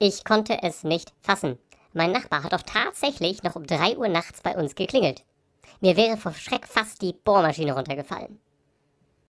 Ich konnte es nicht fassen. Mein Nachbar hat doch tatsächlich noch um 3 Uhr nachts bei uns geklingelt. Mir wäre vor Schreck fast die Bohrmaschine runtergefallen.